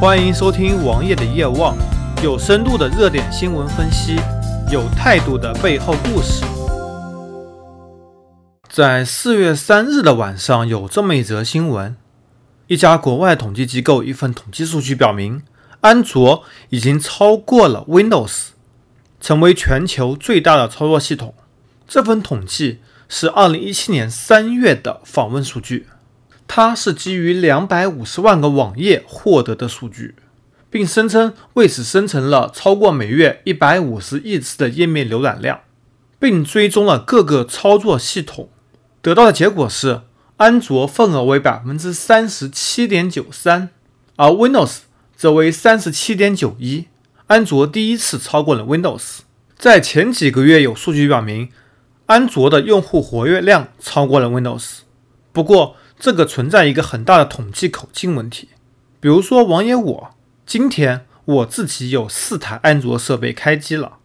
欢迎收听王爷的夜望，有深度的热点新闻分析，有态度的背后故事。在四月三日的晚上，有这么一则新闻：一家国外统计机构一份统计数据表明，安卓已经超过了 Windows，成为全球最大的操作系统。这份统计是二零一七年三月的访问数据。它是基于两百五十万个网页获得的数据，并声称为此生成了超过每月一百五十亿次的页面浏览量，并追踪了各个操作系统。得到的结果是，安卓份额为百分之三十七点九三，而 Windows 则为三十七点九一。安卓第一次超过了 Windows。在前几个月，有数据表明，安卓的用户活跃量超过了 Windows。不过，这个存在一个很大的统计口径问题，比如说王爷我今天我自己有四台安卓设备开机了，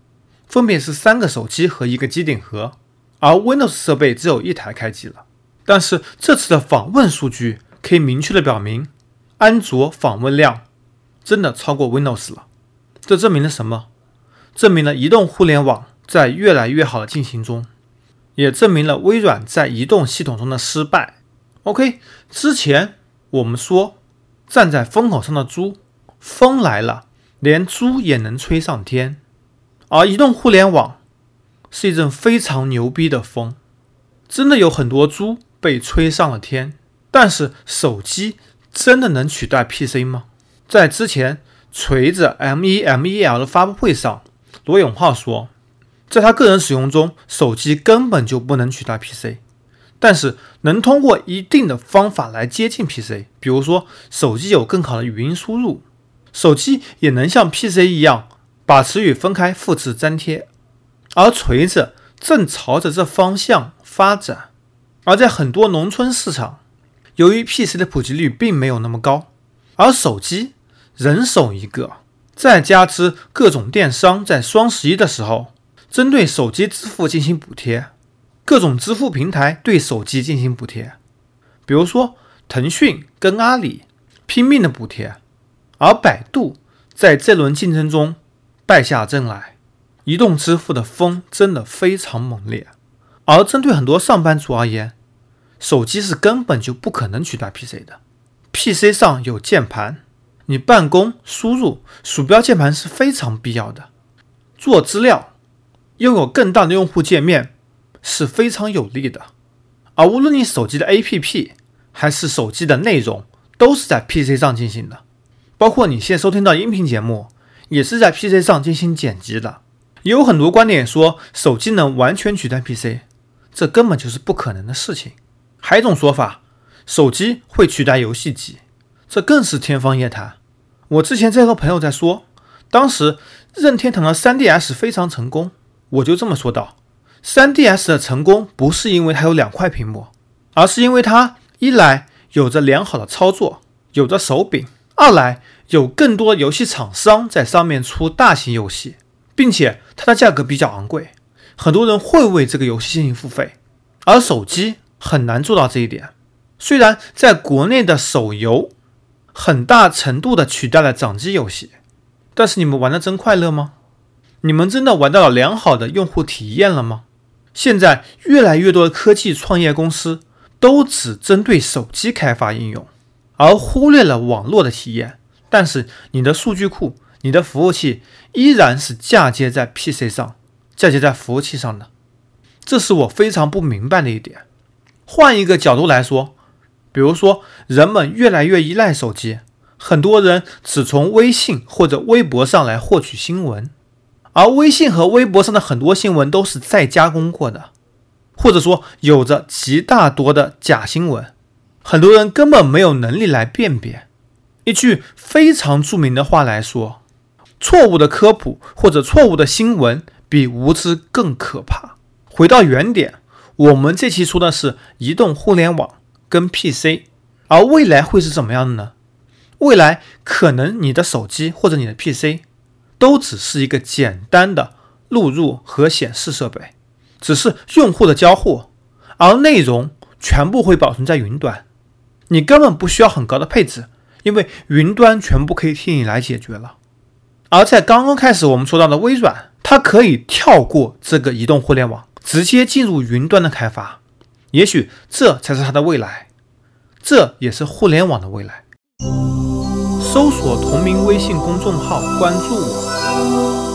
分别是三个手机和一个机顶盒，而 Windows 设备只有一台开机了。但是这次的访问数据可以明确的表明，安卓访问量真的超过 Windows 了。这证明了什么？证明了移动互联网在越来越好的进行中，也证明了微软在移动系统中的失败。OK，之前我们说站在风口上的猪，风来了，连猪也能吹上天。而移动互联网是一阵非常牛逼的风，真的有很多猪被吹上了天。但是手机真的能取代 PC 吗？在之前锤子 M1 M1L 的发布会上，罗永浩说，在他个人使用中，手机根本就不能取代 PC。但是能通过一定的方法来接近 PC，比如说手机有更好的语音输入，手机也能像 PC 一样把词语分开复制粘贴，而锤子正朝着这方向发展。而在很多农村市场，由于 PC 的普及率并没有那么高，而手机人手一个，再加之各种电商在双十一的时候针对手机支付进行补贴。各种支付平台对手机进行补贴，比如说腾讯跟阿里拼命的补贴，而百度在这轮竞争中败下阵来。移动支付的风真的非常猛烈，而针对很多上班族而言，手机是根本就不可能取代 PC 的。PC 上有键盘，你办公输入鼠标键盘是非常必要的。做资料，拥有更大的用户界面。是非常有利的，而无论你手机的 APP 还是手机的内容，都是在 PC 上进行的。包括你现在收听到音频节目，也是在 PC 上进行剪辑的。也有很多观点说手机能完全取代 PC，这根本就是不可能的事情。还有一种说法，手机会取代游戏机，这更是天方夜谭。我之前在和朋友在说，当时任天堂的 3DS 非常成功，我就这么说道。3DS 的成功不是因为它有两块屏幕，而是因为它一来有着良好的操作，有着手柄；二来有更多游戏厂商在上面出大型游戏，并且它的价格比较昂贵，很多人会为这个游戏进行付费。而手机很难做到这一点。虽然在国内的手游很大程度的取代了掌机游戏，但是你们玩的真快乐吗？你们真的玩到了良好的用户体验了吗？现在越来越多的科技创业公司都只针对手机开发应用，而忽略了网络的体验。但是你的数据库、你的服务器依然是嫁接在 PC 上、嫁接在服务器上的，这是我非常不明白的一点。换一个角度来说，比如说人们越来越依赖手机，很多人只从微信或者微博上来获取新闻。而微信和微博上的很多新闻都是再加工过的，或者说有着极大多的假新闻，很多人根本没有能力来辨别。一句非常著名的话来说：错误的科普或者错误的新闻比无知更可怕。回到原点，我们这期说的是移动互联网跟 PC，而未来会是怎么样的呢？未来可能你的手机或者你的 PC。都只是一个简单的录入和显示设备，只是用户的交互，而内容全部会保存在云端。你根本不需要很高的配置，因为云端全部可以替你来解决了。而在刚刚开始我们说到的微软，它可以跳过这个移动互联网，直接进入云端的开发。也许这才是它的未来，这也是互联网的未来。搜索同名微信公众号，关注我。